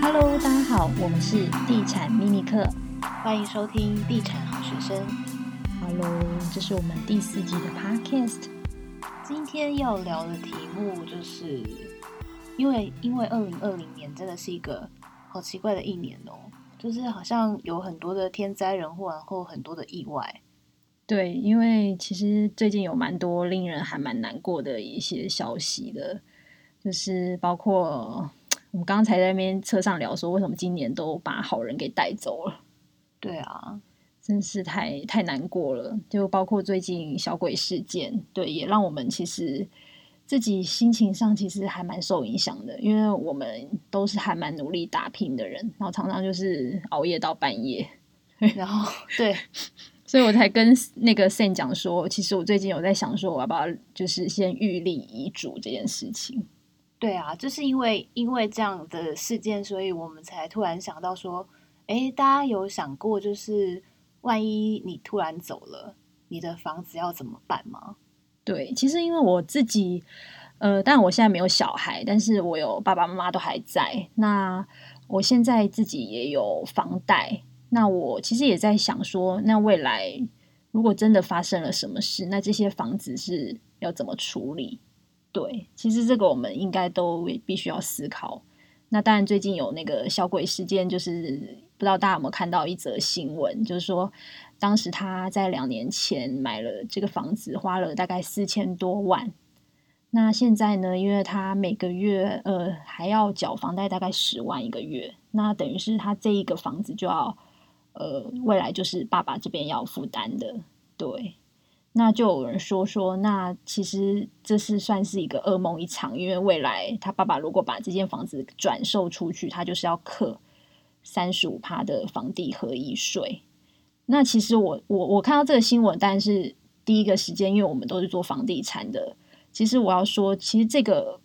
Hello，大家好，我们是地产秘密课，欢迎收听地产好学生。Hello，这是我们第四季的 Podcast。今天要聊的题目就是，因为因为二零二零年真的是一个好奇怪的一年哦，就是好像有很多的天灾人祸，然后很多的意外。对，因为其实最近有蛮多令人还蛮难过的一些消息的，就是包括。我们刚才在那边车上聊说，为什么今年都把好人给带走了？对啊，真是太太难过了。就包括最近小鬼事件，对，也让我们其实自己心情上其实还蛮受影响的，因为我们都是还蛮努力打拼的人，然后常常就是熬夜到半夜，然后对，所以我才跟那个 Sam 讲说，其实我最近有在想说，我要不要就是先预立遗嘱这件事情。对啊，就是因为因为这样的事件，所以我们才突然想到说，诶，大家有想过，就是万一你突然走了，你的房子要怎么办吗？对，其实因为我自己，呃，但我现在没有小孩，但是我有爸爸妈妈都还在。那我现在自己也有房贷，那我其实也在想说，那未来如果真的发生了什么事，那这些房子是要怎么处理？对，其实这个我们应该都必须要思考。那当然，最近有那个小鬼事件，就是不知道大家有没有看到一则新闻，就是说当时他在两年前买了这个房子，花了大概四千多万。那现在呢，因为他每个月呃还要缴房贷，大概十万一个月，那等于是他这一个房子就要呃未来就是爸爸这边要负担的，对。那就有人说说，那其实这是算是一个噩梦一场，因为未来他爸爸如果把这间房子转售出去，他就是要课三十五趴的房地合一税。那其实我我我看到这个新闻，但是第一个时间，因为我们都是做房地产的，其实我要说，其实这个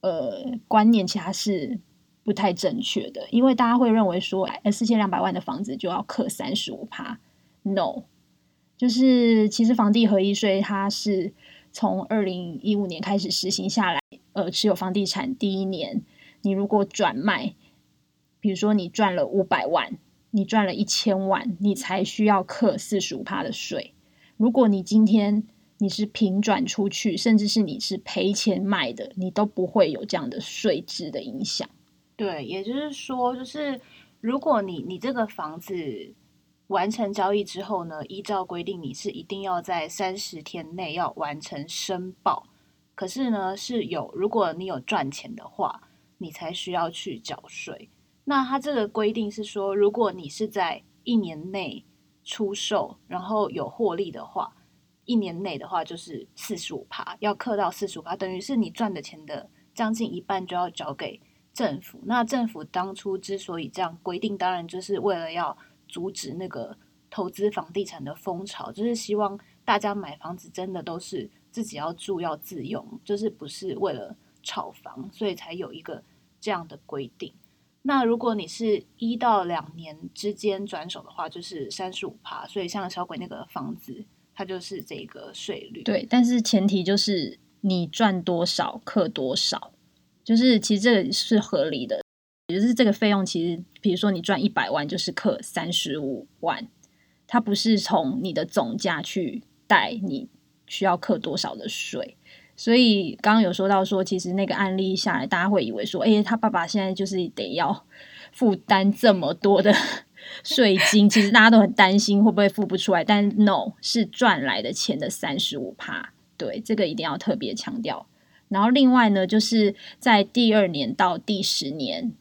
呃观念其实是不太正确的，因为大家会认为说，哎，四千两百万的房子就要课三十五趴，no。就是其实房地合一税，它是从二零一五年开始实行下来。呃，持有房地产第一年，你如果转卖，比如说你赚了五百万，你赚了一千万，你才需要课四十五趴的税。如果你今天你是平转出去，甚至是你是赔钱卖的，你都不会有这样的税制的影响。对，也就是说，就是如果你你这个房子。完成交易之后呢，依照规定，你是一定要在三十天内要完成申报。可是呢，是有如果你有赚钱的话，你才需要去缴税。那它这个规定是说，如果你是在一年内出售，然后有获利的话，一年内的话就是四十五趴，要课到四十五趴，等于是你赚的钱的将近一半就要缴给政府。那政府当初之所以这样规定，当然就是为了要。阻止那个投资房地产的风潮，就是希望大家买房子真的都是自己要住要自用，就是不是为了炒房，所以才有一个这样的规定。那如果你是一到两年之间转手的话，就是三十五趴。所以像小鬼那个房子，它就是这个税率。对，但是前提就是你赚多少课多少，就是其实这个是合理的。也就是这个费用，其实比如说你赚一百万，就是课三十五万，它不是从你的总价去带你需要课多少的税。所以刚刚有说到说，其实那个案例下来，大家会以为说，哎，他爸爸现在就是得要负担这么多的 税金，其实大家都很担心会不会付不出来。但 no，是赚来的钱的三十五趴，对，这个一定要特别强调。然后另外呢，就是在第二年到第十年。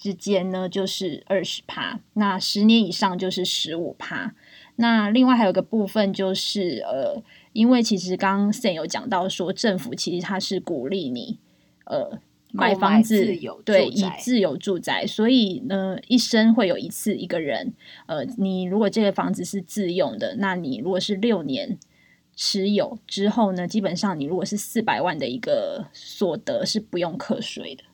之间呢，就是二十趴，那十年以上就是十五趴。那另外还有个部分就是，呃，因为其实刚刚 Sen 有讲到说，政府其实它是鼓励你，呃，买房子，对，以自有住宅，所以呢，一生会有一次一个人，呃，你如果这个房子是自用的，那你如果是六年持有之后呢，基本上你如果是四百万的一个所得是不用课税的。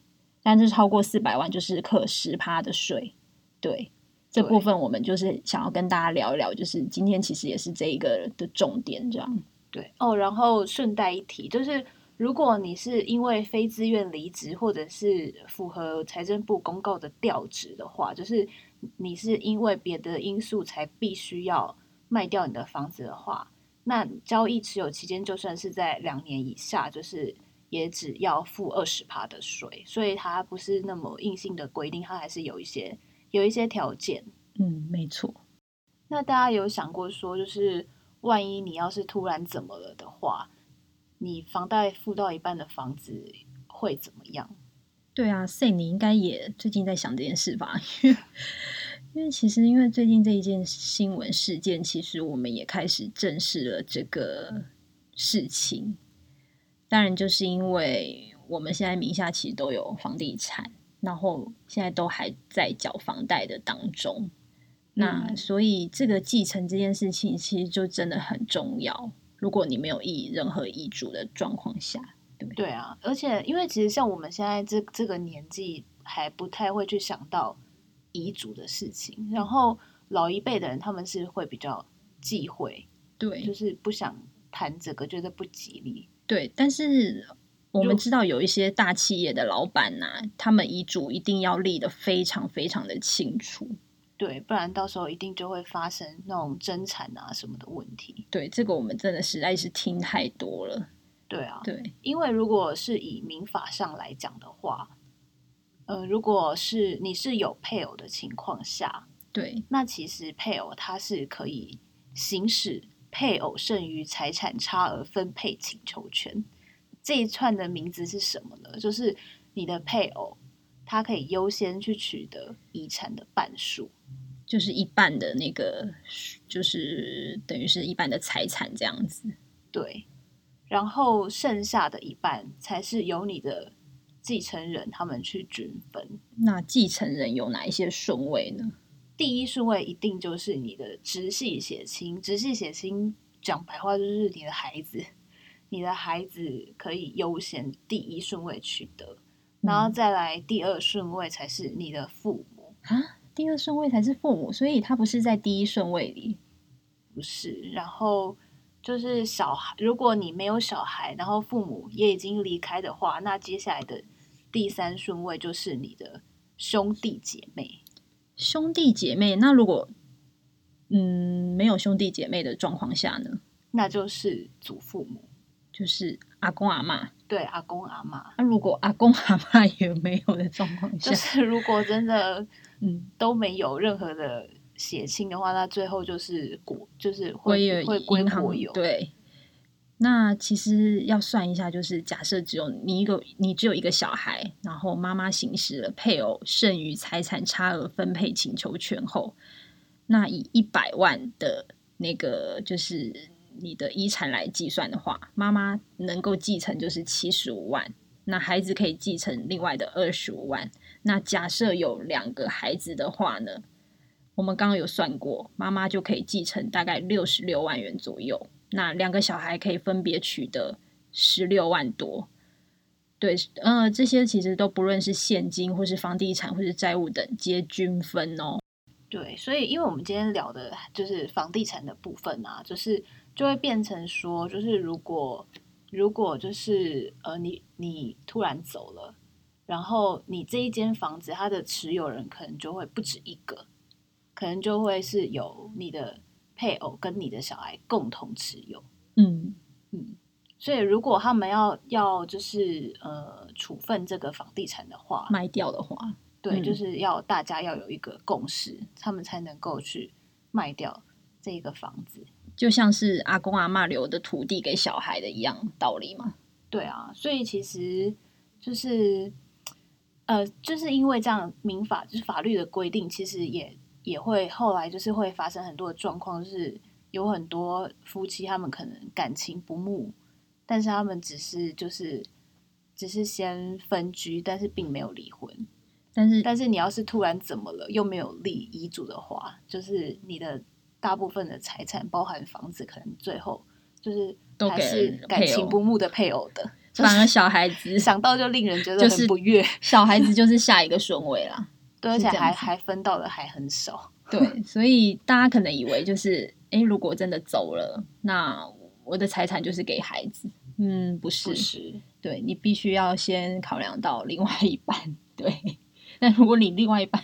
但是超过四百万就是课十趴的税，对，这部分我们就是想要跟大家聊一聊，就是今天其实也是这一个的重点，这样。对哦，然后顺带一提，就是如果你是因为非自愿离职，或者是符合财政部公告的调职的话，就是你是因为别的因素才必须要卖掉你的房子的话，那交易持有期间就算是在两年以下，就是也只要付二十趴的税，所以它不是那么硬性的规定，它还是有一些有一些条件。嗯，没错。那大家有想过说，就是万一你要是突然怎么了的话？你房贷付到一半的房子会怎么样？对啊，Say 你应该也最近在想这件事吧？因为，因为其实因为最近这一件新闻事件，其实我们也开始正视了这个事情。当然，就是因为我们现在名下其实都有房地产，然后现在都还在缴房贷的当中。那所以这个继承这件事情，其实就真的很重要。如果你没有立任何遗嘱的状况下，对不对？对啊，而且因为其实像我们现在这这个年纪，还不太会去想到遗嘱的事情。然后老一辈的人，他们是会比较忌讳，对，就是不想谈这个，觉得不吉利。对，但是我们知道有一些大企业的老板呐、啊，他们遗嘱一定要立得非常非常的清楚。对，不然到时候一定就会发生那种争产啊什么的问题。对，这个我们真的实在是听太多了。对啊，对，因为如果是以民法上来讲的话，呃，如果是你是有配偶的情况下，对，那其实配偶他是可以行使配偶剩余财产差额分配请求权。这一串的名字是什么呢？就是你的配偶。他可以优先去取得遗产的半数，就是一半的那个，就是等于是一半的财产这样子。对，然后剩下的一半才是由你的继承人他们去均分。那继承人有哪一些顺位呢？第一顺位一定就是你的直系血亲，直系血亲讲白话就是你的孩子，你的孩子可以优先第一顺位取得。然后再来第二顺位才是你的父母啊，第二顺位才是父母，所以他不是在第一顺位里，不是。然后就是小孩，如果你没有小孩，然后父母也已经离开的话，那接下来的第三顺位就是你的兄弟姐妹。兄弟姐妹，那如果嗯没有兄弟姐妹的状况下呢？那就是祖父母，就是阿公阿嬷。对，阿公阿嬷，那、啊、如果阿公阿嬷也没有的状况下，就是如果真的嗯都没有任何的血亲的话，那最后就是国就是会会归国有。对，那其实要算一下，就是假设只有你一个，你只有一个小孩，然后妈妈行使了配偶剩余财产差额分配请求权后，那以一百万的那个就是。你的遗产来计算的话，妈妈能够继承就是七十五万，那孩子可以继承另外的二十五万。那假设有两个孩子的话呢，我们刚刚有算过，妈妈就可以继承大概六十六万元左右。那两个小孩可以分别取得十六万多。对，呃，这些其实都不论是现金或是房地产或是债务等，皆均分哦。对，所以因为我们今天聊的就是房地产的部分啊，就是。就会变成说，就是如果如果就是呃，你你突然走了，然后你这一间房子它的持有人可能就会不止一个，可能就会是有你的配偶跟你的小孩共同持有。嗯嗯，所以如果他们要要就是呃处分这个房地产的话，卖掉的话，对，就是要大家要有一个共识，他们才能够去卖掉这个房子。就像是阿公阿嬷留的土地给小孩的一样道理嘛？对啊，所以其实就是呃，就是因为这样民法就是法律的规定，其实也也会后来就是会发生很多的状况，就是有很多夫妻他们可能感情不睦，但是他们只是就是只是先分居，但是并没有离婚。但是但是你要是突然怎么了，又没有立遗嘱的话，就是你的。大部分的财产，包含房子，可能最后就是还是感情不睦的配偶的，反而小孩子想到就令人觉得很不悦。小孩子就是下一个顺位啦，对，而且还还分到的还很少。对，所以大家可能以为就是，哎，如果真的走了，那我的财产就是给孩子。嗯，不是，不是，对，你必须要先考量到另外一半。对，但如果你另外一半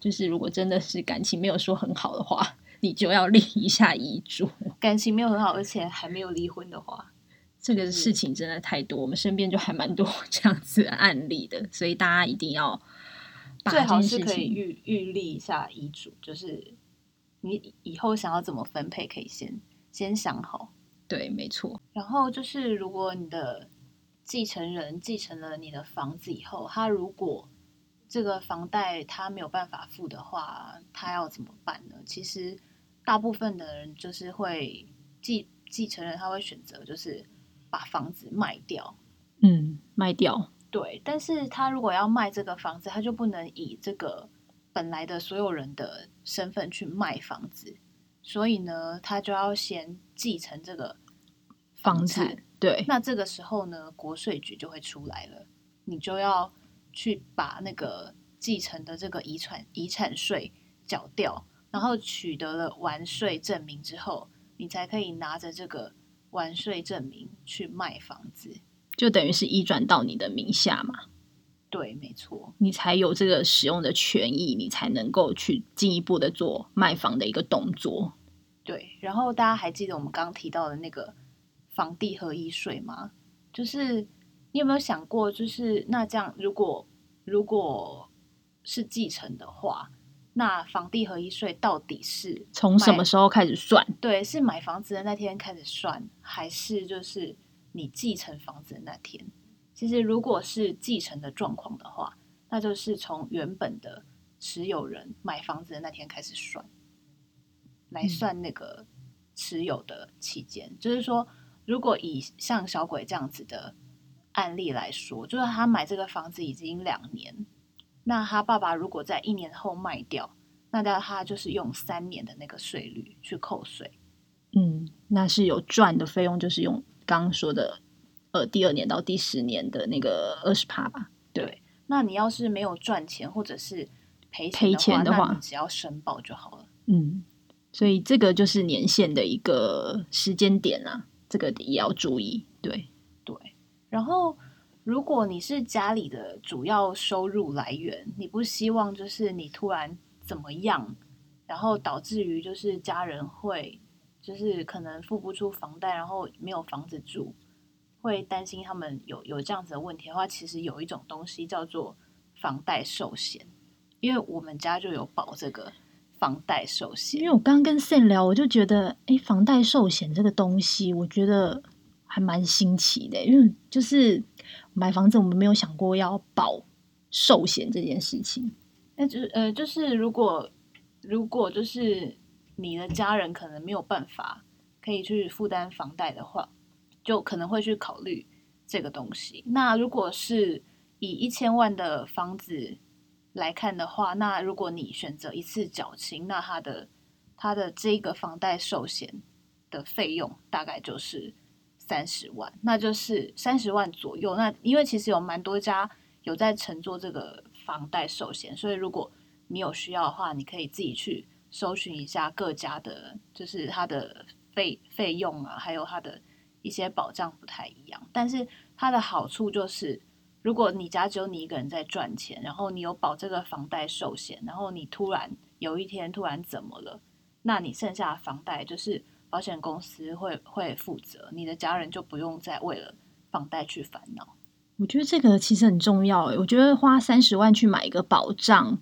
就是如果真的是感情没有说很好的话，你就要立一下遗嘱。感情没有很好，而且还没有离婚的话，这个事情真的太多，我们身边就还蛮多这样子的案例的，所以大家一定要最好是可以预预立一下遗嘱，就是你以后想要怎么分配，可以先先想好。对，没错。然后就是，如果你的继承人继承了你的房子以后，他如果这个房贷他没有办法付的话，他要怎么办呢？其实大部分的人就是会继继承人他会选择就是把房子卖掉，嗯，卖掉。对，但是他如果要卖这个房子，他就不能以这个本来的所有人的身份去卖房子。所以呢，他就要先继承这个房产，对。那这个时候呢，国税局就会出来了，你就要去把那个继承的这个遗产遗产税缴掉，然后取得了完税证明之后，你才可以拿着这个完税证明去卖房子，就等于是移转到你的名下嘛。对，没错，你才有这个使用的权益，你才能够去进一步的做卖房的一个动作。对，然后大家还记得我们刚刚提到的那个房地合一税吗？就是你有没有想过，就是那这样，如果如果是继承的话，那房地合一税到底是从什么时候开始算？对，是买房子的那天开始算，还是就是你继承房子的那天？其实如果是继承的状况的话，那就是从原本的持有人买房子的那天开始算。来算那个持有的期间，嗯，就是说，如果以像小鬼这样子的案例来说，就是他买这个房子已经两年，那他爸爸如果在一年后卖掉，那他他就是用三年的那个税率去扣税。嗯，那是有赚的费用，就是用刚刚说的，呃，第二年到第十年的那个二十趴吧。对，那你要是没有赚钱或者是赔赔钱的话，你只要申报就好了。嗯。所以这个就是年限的一个时间点啊，这个也要注意。对对，然后如果你是家里的主要收入来源，你不希望就是你突然怎么样，然后导致于就是家人会就是可能付不出房贷，然后没有房子住，会担心他们有有这样子的问题的话，其实有一种东西叫做房贷寿险，因为我们家就有保这个。房贷寿险，因为我刚刚跟 Sam 聊，我就觉得，哎，房贷寿险这个东西，我觉得还蛮新奇的。因为就是买房子，我们没有想过要保寿险这件事情。那就是呃，就是如果如果就是你的家人可能没有办法可以去负担房贷的话，就可能会去考虑这个东西。那如果是以一千万的房子。来看的话，那如果你选择一次缴清，那他的他的这个房贷寿险的费用大概就是三十万，那就是三十万左右。那因为其实有蛮多家有在承做这个房贷寿险，所以如果你有需要的话，你可以自己去搜寻一下各家的，就是它的费费用啊，还有它的一些保障不太一样。但是它的好处就是。如果你家只有你一个人在赚钱，然后你有保这个房贷寿险，然后你突然有一天突然怎么了，那你剩下的房贷就是保险公司会会负责，你的家人就不用再为了房贷去烦恼。我觉得这个其实很重要，我觉得花三十万去买一个保障，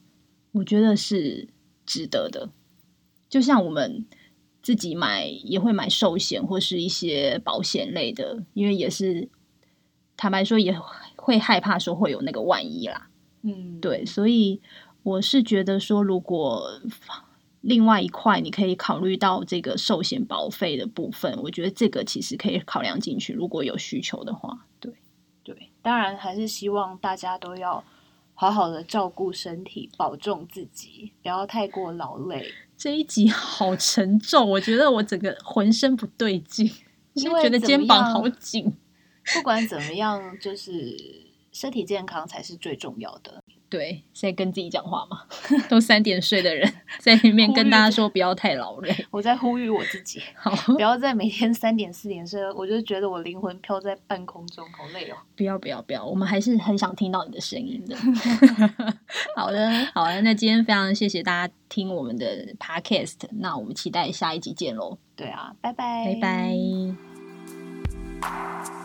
我觉得是值得的。就像我们自己买也会买寿险或是一些保险类的，因为也是坦白说也。会害怕说会有那个万一啦，嗯，对，所以我是觉得说，如果另外一块你可以考虑到这个寿险保费的部分，我觉得这个其实可以考量进去，如果有需求的话，对对，当然还是希望大家都要好好的照顾身体，保重自己，不要太过劳累。这一集好沉重，我觉得我整个浑身不对劲，因为觉得肩膀好紧。不管怎么样，就是身体健康才是最重要的。对，在跟自己讲话嘛，都三点睡的人在里面跟大家说不要太劳累。我在呼吁我自己，好，不要再每天三点四点睡，我就觉得我灵魂飘在半空中，好累哦。不要不要不要，我们还是很想听到你的声音的。好的好的，那今天非常谢谢大家听我们的 podcast，那我们期待下一集见喽。对啊，拜拜拜拜。